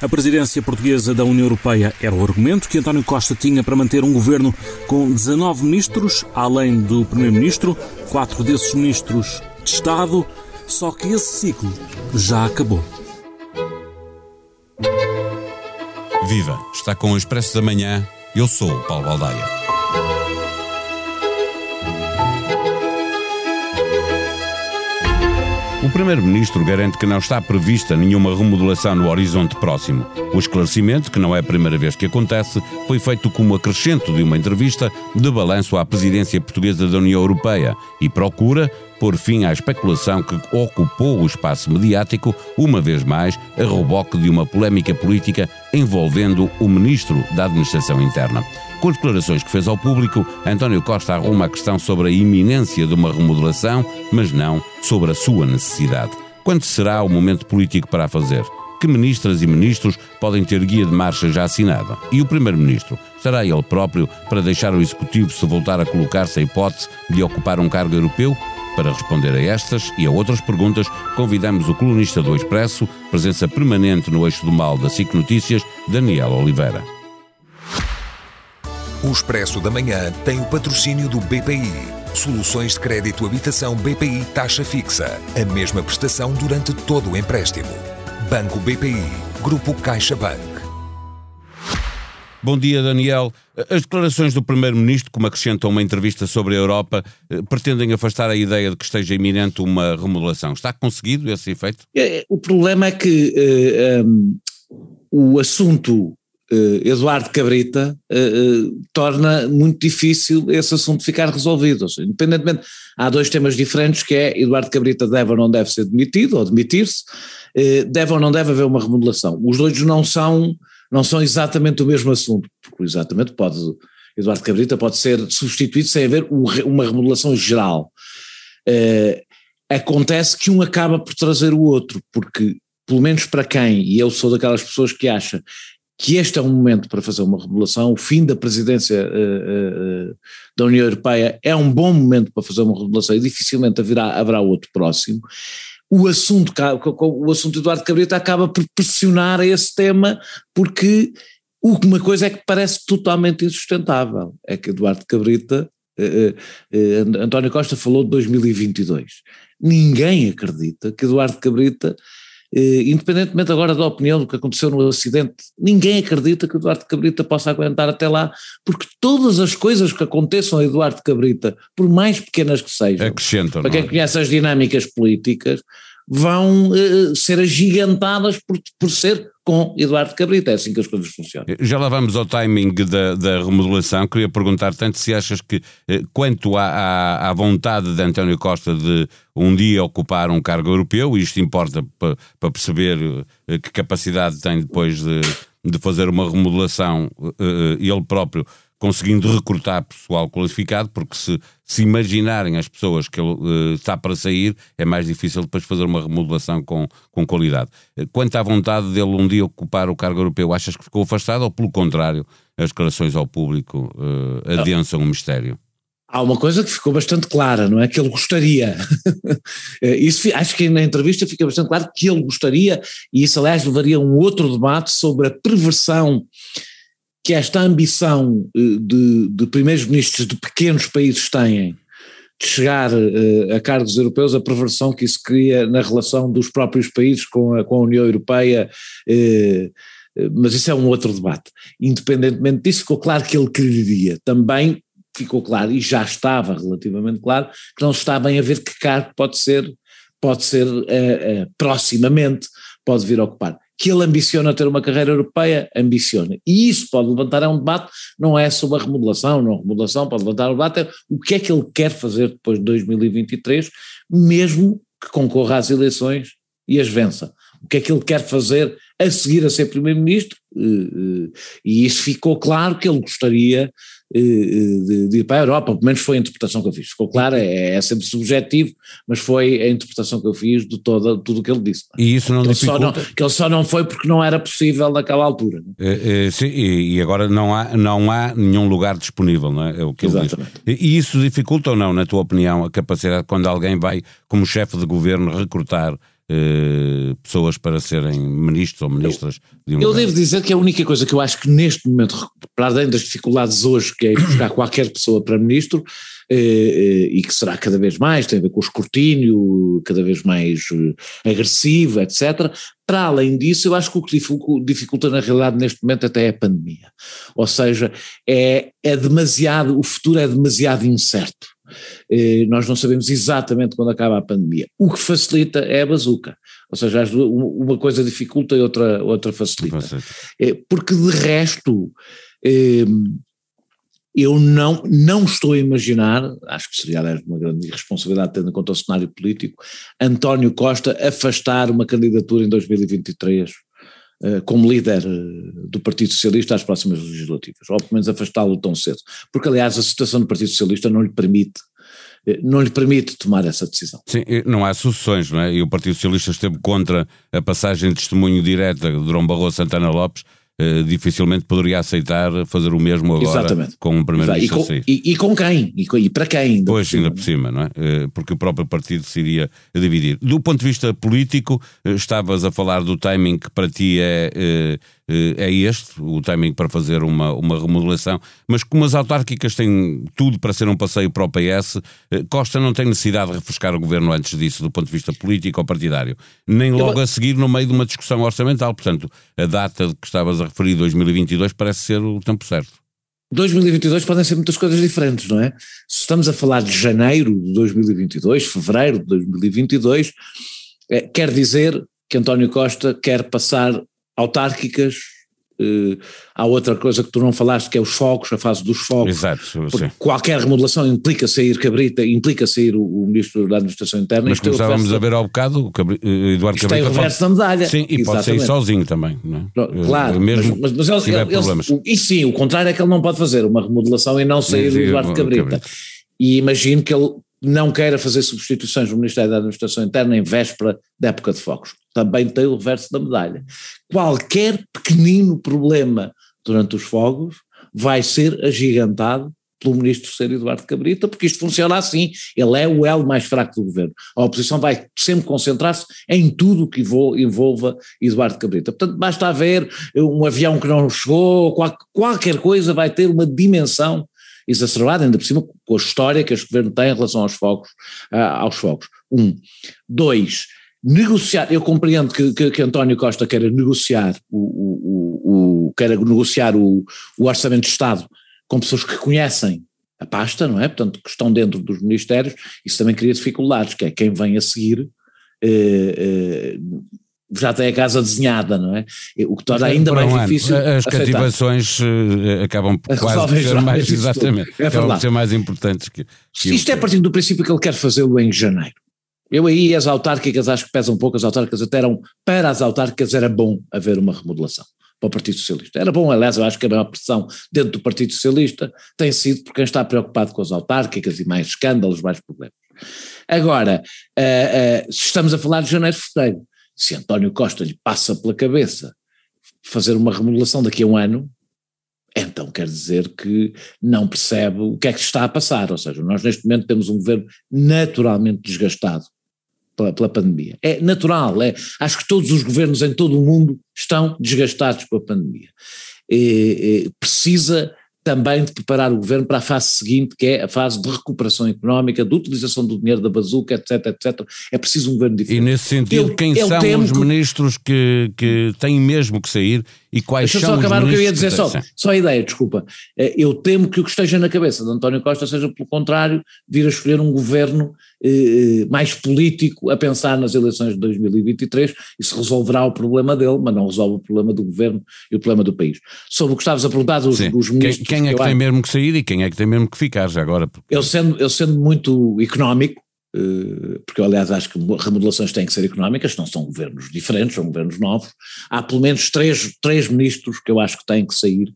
A presidência portuguesa da União Europeia era o argumento que António Costa tinha para manter um governo com 19 ministros, além do primeiro-ministro, quatro desses ministros de Estado, só que esse ciclo já acabou. Viva! Está com o Expresso da Manhã. Eu sou o Paulo Baldaia. O Primeiro-Ministro garante que não está prevista nenhuma remodelação no horizonte próximo. O esclarecimento, que não é a primeira vez que acontece, foi feito como acrescento de uma entrevista de balanço à presidência portuguesa da União Europeia e procura pôr fim à especulação que ocupou o espaço mediático, uma vez mais, a reboque de uma polémica política envolvendo o Ministro da Administração Interna. Com as declarações que fez ao público, António Costa arruma a questão sobre a iminência de uma remodelação, mas não sobre a sua necessidade. Quando será o momento político para a fazer? Que ministras e ministros podem ter guia de marcha já assinada? E o Primeiro-Ministro? Será ele próprio para deixar o Executivo se voltar a colocar-se a hipótese de ocupar um cargo europeu? Para responder a estas e a outras perguntas, convidamos o colunista do Expresso, presença permanente no eixo do mal da SIC Notícias, Daniel Oliveira. O Expresso da Manhã tem o patrocínio do BPI. Soluções de crédito habitação BPI taxa fixa. A mesma prestação durante todo o empréstimo. Banco BPI. Grupo CaixaBank. Bom dia, Daniel. As declarações do Primeiro-Ministro, como acrescentam uma entrevista sobre a Europa, eh, pretendem afastar a ideia de que esteja iminente uma remodelação. Está conseguido esse efeito? É, o problema é que uh, um, o assunto Eduardo Cabrita uh, torna muito difícil esse assunto ficar resolvido. Independentemente, há dois temas diferentes que é Eduardo Cabrita deve ou não deve ser demitido ou demitir-se, deve ou não deve haver uma remodelação. Os dois não são, não são exatamente o mesmo assunto, porque exatamente pode, Eduardo Cabrita pode ser substituído sem haver uma remodelação geral. acontece que um acaba por trazer o outro, porque pelo menos para quem, e eu sou daquelas pessoas que acha que este é um momento para fazer uma remodelação, o fim da presidência uh, uh, da União Europeia é um bom momento para fazer uma remodelação e dificilmente haverá, haverá outro próximo. O assunto, o assunto Eduardo Cabrita acaba por pressionar esse tema porque uma coisa é que parece totalmente insustentável, é que Eduardo Cabrita, uh, António Costa falou de 2022. Ninguém acredita que Eduardo Cabrita independentemente agora da opinião do que aconteceu no acidente, ninguém acredita que o Eduardo Cabrita possa aguentar até lá, porque todas as coisas que aconteçam a Eduardo Cabrita, por mais pequenas que sejam, Acrescentam, para quem é? conhece as dinâmicas políticas, vão uh, ser agigantadas por, por ser com Eduardo Cabrita, é assim que as coisas funcionam. Já lá vamos ao timing da, da remodelação, queria perguntar tanto se achas que, eh, quanto à, à, à, vontade de António Costa de um dia ocupar um cargo europeu, isto importa para, para perceber eh, que capacidade tem depois de, de fazer uma remodelação, ele próprio conseguindo recrutar pessoal qualificado, porque se, se imaginarem as pessoas que ele uh, está para sair, é mais difícil depois fazer uma remodelação com, com qualidade. Eh, quanto à vontade dele um dia ocupar o cargo europeu, achas que ficou afastado ou, pelo contrário, as declarações ao público uh, adensam o mistério? Há uma coisa que ficou bastante clara, não é? Que ele gostaria. isso, acho que na entrevista fica bastante claro que ele gostaria, e isso, aliás, levaria a um outro debate sobre a perversão que esta ambição eh, de, de primeiros ministros de pequenos países têm de chegar uh, a cargos europeus, a perversão que isso cria na relação dos próprios países com a, com a União Europeia, uh, mas isso é um outro debate. Independentemente disso, ficou claro que ele quereria. Também ficou claro, e já estava relativamente claro, que não se está bem a ver que cargo pode ser, pode ser uh, proximamente, pode vir a ocupar que ele ambiciona ter uma carreira europeia, ambiciona. E isso pode levantar é um debate, não é sobre a remodelação, não remodelação, pode levantar um debate, é o que é que ele quer fazer depois de 2023, mesmo que concorra às eleições e as vença. O que é que ele quer fazer a seguir a ser primeiro-ministro, eh, eh, e isso ficou claro que ele gostaria eh, de, ir para a Europa, pelo menos foi a interpretação que eu fiz. Ficou claro, é, é sempre subjetivo, mas foi a interpretação que eu fiz de toda, tudo o que ele disse. E isso não que dificulta? Ele não, que ele só não foi porque não era possível naquela altura. É, é, sim, e agora não há, não há nenhum lugar disponível, não é? é o que ele Exatamente. diz. E isso dificulta ou não, na tua opinião, a capacidade quando alguém vai, como chefe de governo, recrutar eh, pessoas para serem ministros ou ministras de uma Eu devo dizer que a única coisa que eu acho que neste momento, para além das dificuldades hoje, que é buscar qualquer pessoa para ministro, eh, eh, e que será cada vez mais, tem a ver com o escrutínio, cada vez mais eh, agressivo, etc. Para além disso, eu acho que o que dificulta na realidade neste momento até é a pandemia. Ou seja, é, é demasiado, o futuro é demasiado incerto. Eh, nós não sabemos exatamente quando acaba a pandemia. O que facilita é a bazuca. Ou seja, uma coisa dificulta e outra, outra facilita. Eh, porque de resto, eh, eu não, não estou a imaginar, acho que seria aliás uma grande irresponsabilidade tendo em conta o cenário político, António Costa afastar uma candidatura em 2023 como líder do Partido Socialista às próximas legislativas, ou pelo menos afastá-lo tão cedo, porque aliás a situação do Partido Socialista não lhe permite eh, não lhe permite tomar essa decisão. Sim, não há sucessões, não é? E o Partido Socialista esteve contra a passagem de testemunho direta de Dom Barroso Santana Lopes, Uh, dificilmente poderia aceitar fazer o mesmo agora Exatamente. com um primeiro-ministro e, e, e, com quem? E, e para quem? Pois, ainda por cima, não é? Uh, porque o próprio partido se iria dividir. Do ponto de vista político, uh, estavas a falar do timing que para ti é eh, é este, o timing para fazer uma, uma remodelação, mas como as autárquicas têm tudo para ser um passeio para o PS, eh, Costa não tem necessidade de refrescar o governo antes disso, do ponto de vista político ou partidário, nem logo a seguir no meio de uma discussão orçamental. Portanto, a data que estavas a referir, 2022, parece ser o tempo certo. 2022 podem ser muitas coisas diferentes, não é? Se estamos a falar de janeiro de 2022, fevereiro de 2022, é, quer dizer que António Costa quer passar autárquicas. Uh, há outra coisa que tu não falaste, que é os fogos, a fase dos fogos. Exato. Qualquer remodelação implica sair Cabrita, implica sair o, o Ministro da Administração Interna. Mas como estávamos a ver ao bocado, o Cabri, eh, Eduardo Isto Cabrita. tem o reverso da medalha. Sim, e Exatamente. pode sair sozinho também. Não é? Claro, mesmo mas, mas, mas ele. Ele, e sim, o contrário é que ele não pode fazer uma remodelação e não sair sim, Eduardo Cabrita. Cabrita. E imagino que ele não queira fazer substituições no Ministério da Administração Interna em véspera da época de fogos. Também tem o reverso da medalha. Qualquer pequenino problema durante os fogos vai ser agigantado pelo ministro ser Eduardo Cabrita, porque isto funciona assim, ele é o elo mais fraco do governo. A oposição vai sempre concentrar-se em tudo que envolva Eduardo Cabrita. Portanto, basta haver um avião que não chegou, qualquer coisa vai ter uma dimensão exacerbada, ainda por cima com a história que este governo tem em relação aos fogos, uh, aos fogos. Um. Dois, negociar, eu compreendo que, que, que António Costa queira negociar o, o, o, queira negociar o, o orçamento de Estado com pessoas que conhecem a pasta, não é? Portanto, que estão dentro dos ministérios, isso também cria dificuldades, que é quem vem a seguir eh, eh, já tem a casa desenhada, não é? O que torna ainda mais um difícil. As cativações uh, acabam por quase ser mais, exatamente, é acabam por ser mais importantes que. que Isto é a partir do princípio que ele quer fazê-lo em janeiro. Eu aí as autárquicas acho que pesam um pouco, as autárquicas até eram, para as autárquicas era bom haver uma remodelação para o Partido Socialista. Era bom, aliás, eu acho que a maior pressão dentro do Partido Socialista tem sido por quem está preocupado com as autárquicas e mais escândalos, mais problemas. Agora, uh, uh, se estamos a falar de janeiro, fevereiro, se António Costa lhe passa pela cabeça fazer uma remodelação daqui a um ano, então quer dizer que não percebe o que é que está a passar. Ou seja, nós neste momento temos um governo naturalmente desgastado pela, pela pandemia. É natural, é, acho que todos os governos em todo o mundo estão desgastados pela pandemia. E, e, precisa também de preparar o governo para a fase seguinte, que é a fase de recuperação económica, de utilização do dinheiro da bazuca, etc, etc. É preciso um governo diferente. E nesse sentido, eu, quem eu são os que... ministros que, que têm mesmo que sair e quais Deixa são só acabar o que eu ia dizer, só, só a ideia, desculpa. Eh, eu temo que o que esteja na cabeça de António Costa seja, pelo contrário, vir a escolher um governo eh, mais político a pensar nas eleições de 2023. Isso resolverá o problema dele, mas não resolve o problema do governo e o problema do país. Sobre o que estavas a perguntar dos, dos ministros. Quem, quem é que, que tem mesmo que sair e quem é que tem mesmo que ficar já agora? Porque... Eu, sendo, eu sendo muito económico, eh, porque eu aliás acho que remodelações têm que ser económicas, não são governos diferentes, são governos novos. Há pelo menos três, três ministros que eu acho que têm que sair,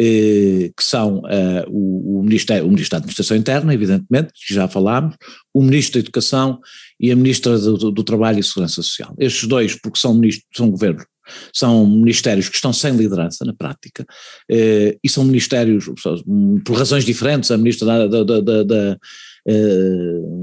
eh, que são uh, o, o, Ministério, o Ministro da Administração Interna, evidentemente, que já falámos, o Ministro da Educação e a Ministra do, do, Trabalho e Segurança Social. Estes dois, porque são, ministros, são governos são ministérios que estão sem liderança na prática, eh, e são ministérios, por razões diferentes, a ministra da, da, da, eh,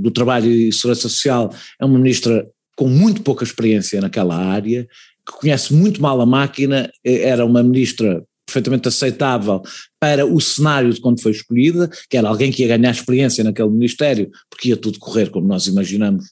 do Trabalho e Segurança Social é uma ministra com muito pouca experiência naquela área, que conhece muito mal a máquina, era uma ministra perfeitamente aceitável para o cenário de quando foi escolhida, que era alguém que ia ganhar experiência naquele ministério, porque ia tudo correr como nós imaginamos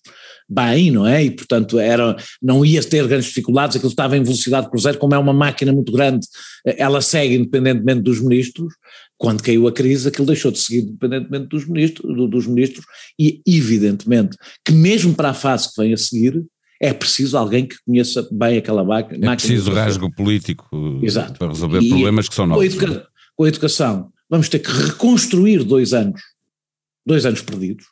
bem, não é? E portanto era, não ia ter grandes dificuldades, aquilo estava em velocidade cruzeiro, como é uma máquina muito grande, ela segue independentemente dos ministros, quando caiu a crise aquilo deixou de seguir independentemente dos ministros, dos ministros e evidentemente que mesmo para a fase que vem a seguir, é preciso alguém que conheça bem aquela máquina. É preciso rasgo político Exato. para resolver e, problemas que são novos. Com a, educa com a educação, vamos ter que reconstruir dois anos, dois anos perdidos,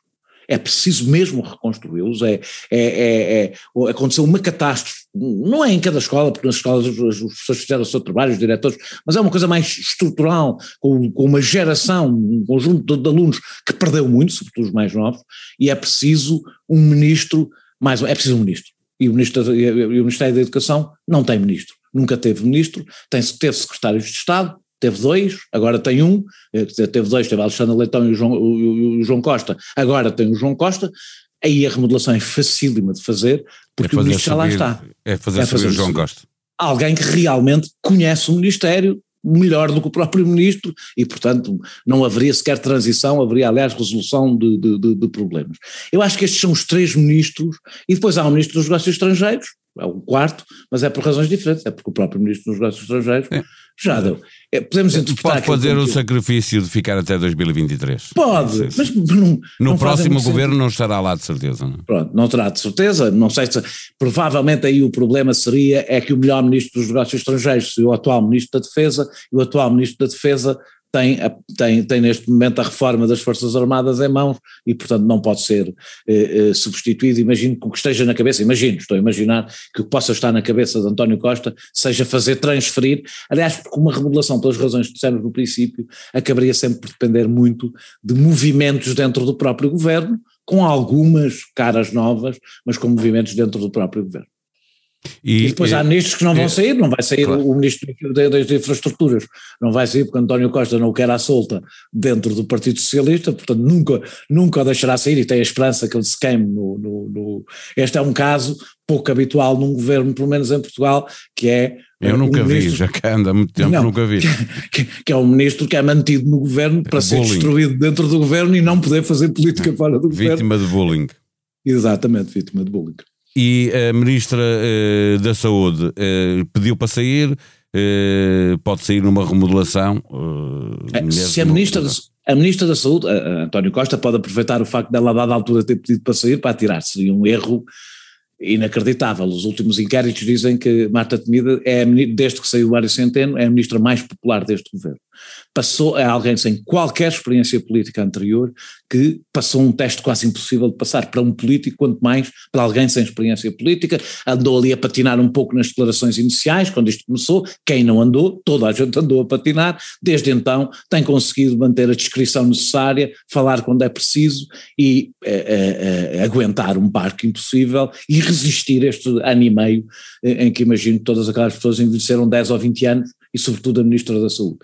é preciso mesmo reconstruí-los. É, é, é, é, aconteceu uma catástrofe, não é em cada escola, porque nas escolas os professores fizeram o seu trabalho, os diretores, mas é uma coisa mais estrutural, com, com uma geração, um conjunto de, de, alunos que perdeu muito, sobretudo os mais novos, e é preciso um ministro, mais é preciso um ministro. E o, ministro, e o Ministério da Educação não tem ministro, nunca teve ministro, tem, teve secretários de Estado, teve dois, agora tem um, eh, teve dois, teve Alexandre Leitão e o João, o, o João Costa, agora tem o João Costa, aí a remodelação é facílima de fazer, porque é o ministro já lá está. É fazer, é fazer o João Costa. Alguém que realmente conhece o Ministério melhor do que o próprio ministro e, portanto, não haveria sequer transição, haveria, aliás, resolução de, de, de, de problemas. Eu acho que estes são os três ministros, e depois há o ministro dos negócios estrangeiros, é o quarto, mas é por razões diferentes, é porque o próprio Ministro dos Negócios Estrangeiros é. já deu. É, podemos interpretar. Pode fazer o sacrifício de ficar até 2023. Pode, não mas não. No não próximo governo não estará lá de certeza. Não? Pronto, não terá de certeza. Não sei se. Provavelmente aí o problema seria é que o melhor Ministro dos Negócios Estrangeiros, o atual Ministro da Defesa, e o atual Ministro da Defesa tem, tem, tem neste momento a reforma das Forças Armadas em mãos e, portanto, não pode ser eh, eh, substituído. Imagino que o que esteja na cabeça, imagino, estou a imaginar que o que possa estar na cabeça de António Costa seja fazer transferir, aliás, porque uma remodelação, pelas razões que dissemos no princípio, acabaria sempre por depender muito de movimentos dentro do próprio governo, com algumas caras novas, mas com movimentos dentro do próprio governo. E, e depois e, há ministros que não vão sair, não vai sair claro. o ministro das Infraestruturas, não vai sair porque António Costa não o quer à solta dentro do Partido Socialista, portanto nunca, nunca o deixará sair e tem a esperança que ele se queime no, no, no, Este é um caso pouco habitual num governo, pelo menos em Portugal, que é eu nunca um vi, já que anda há muito tempo, não, nunca vi. Que, que, é um ministro que é mantido no governo para bullying. ser destruído dentro do governo e não poder fazer política fora do vítima governo. Vítima de bullying. Exatamente, vítima de bullying e a Ministra uh, da Saúde uh, pediu para sair, uh, pode sair numa remodelação. É, se a Ministra, no... a Ministra da Saúde, António Costa, pode aproveitar o facto dela, a dada altura, ter pedido para sair para atirar, seria um erro inacreditável. Os últimos inquéritos dizem que Marta Temida é, desde que saiu o Mário Centeno, é a ministra mais popular deste governo. Passou a alguém sem qualquer experiência política anterior, que passou um teste quase impossível de passar para um político, quanto mais para alguém sem experiência política, andou ali a patinar um pouco nas declarações iniciais, quando isto começou, quem não andou, toda a gente andou a patinar, desde então tem conseguido manter a descrição necessária, falar quando é preciso e é, é, aguentar um barco impossível e resistir este ano e meio em que imagino que todas aquelas pessoas envelheceram 10 ou 20 anos e sobretudo a Ministra da Saúde.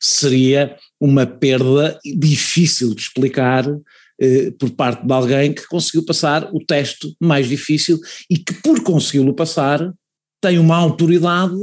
Seria uma perda difícil de explicar eh, por parte de alguém que conseguiu passar o teste mais difícil e que por consegui-lo passar tem uma autoridade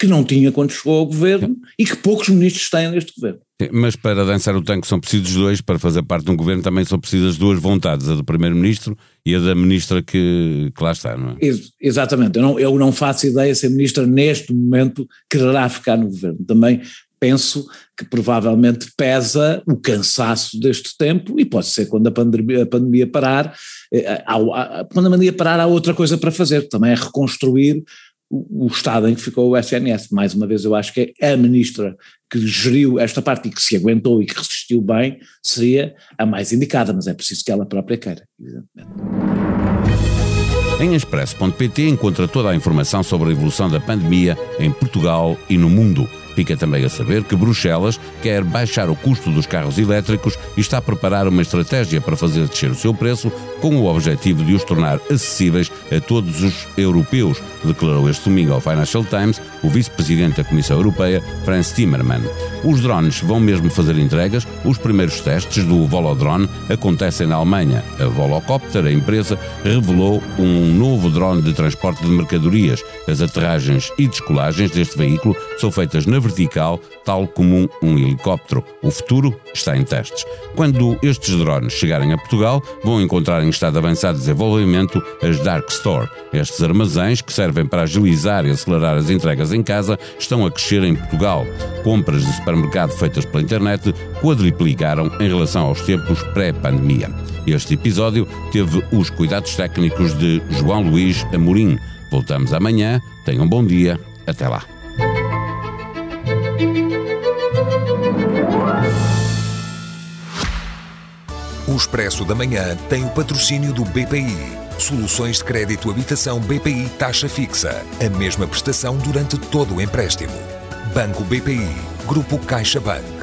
que não tinha quando chegou ao governo e que poucos ministros têm neste governo. Mas para dançar o tanque são precisos dois, para fazer parte de um governo também são precisas duas vontades, a do primeiro-ministro e a da ministra que, que lá está, não é? Ex exatamente, eu não, eu não faço ideia se a ministra neste momento quererá ficar no governo. Também penso que provavelmente pesa o cansaço deste tempo e pode ser quando a pandemia, a pandemia parar, eh, há, há, quando a pandemia parar há outra coisa para fazer, também é reconstruir o, estado em que ficou o SNS. Mais uma vez, eu acho que é a ministra que geriu esta parte e que se aguentou e que resistiu bem seria a mais indicada, mas é preciso que ela própria queira, evidentemente. Em expresso.pt encontra toda a informação sobre a evolução da pandemia em Portugal e no mundo Fica também a saber que Bruxelas quer baixar o custo dos carros elétricos e está a preparar uma estratégia para fazer descer o seu preço, com o objetivo de os tornar acessíveis a todos os europeus, declarou este domingo ao Financial Times o vice-presidente da Comissão Europeia, Franz Timmermans. Os drones vão mesmo fazer entregas. Os primeiros testes do Volodrone acontecem na Alemanha. A Volocopter, a empresa, revelou um novo drone de transporte de mercadorias. As aterragens e descolagens deste veículo são feitas na vertical, tal como um helicóptero. O futuro está em testes. Quando estes drones chegarem a Portugal, vão encontrar em estado avançado de desenvolvimento as Dark Store. Estes armazéns, que servem para agilizar e acelerar as entregas em casa, estão a crescer em Portugal. Compras de supermercado feitas pela internet quadriplicaram em relação aos tempos pré-pandemia. Este episódio teve os cuidados técnicos de João Luís Amorim. Voltamos amanhã. Tenham um bom dia. Até lá. Expresso da Manhã tem o patrocínio do BPI. Soluções de crédito habitação BPI taxa fixa. A mesma prestação durante todo o empréstimo. Banco BPI. Grupo CaixaBank.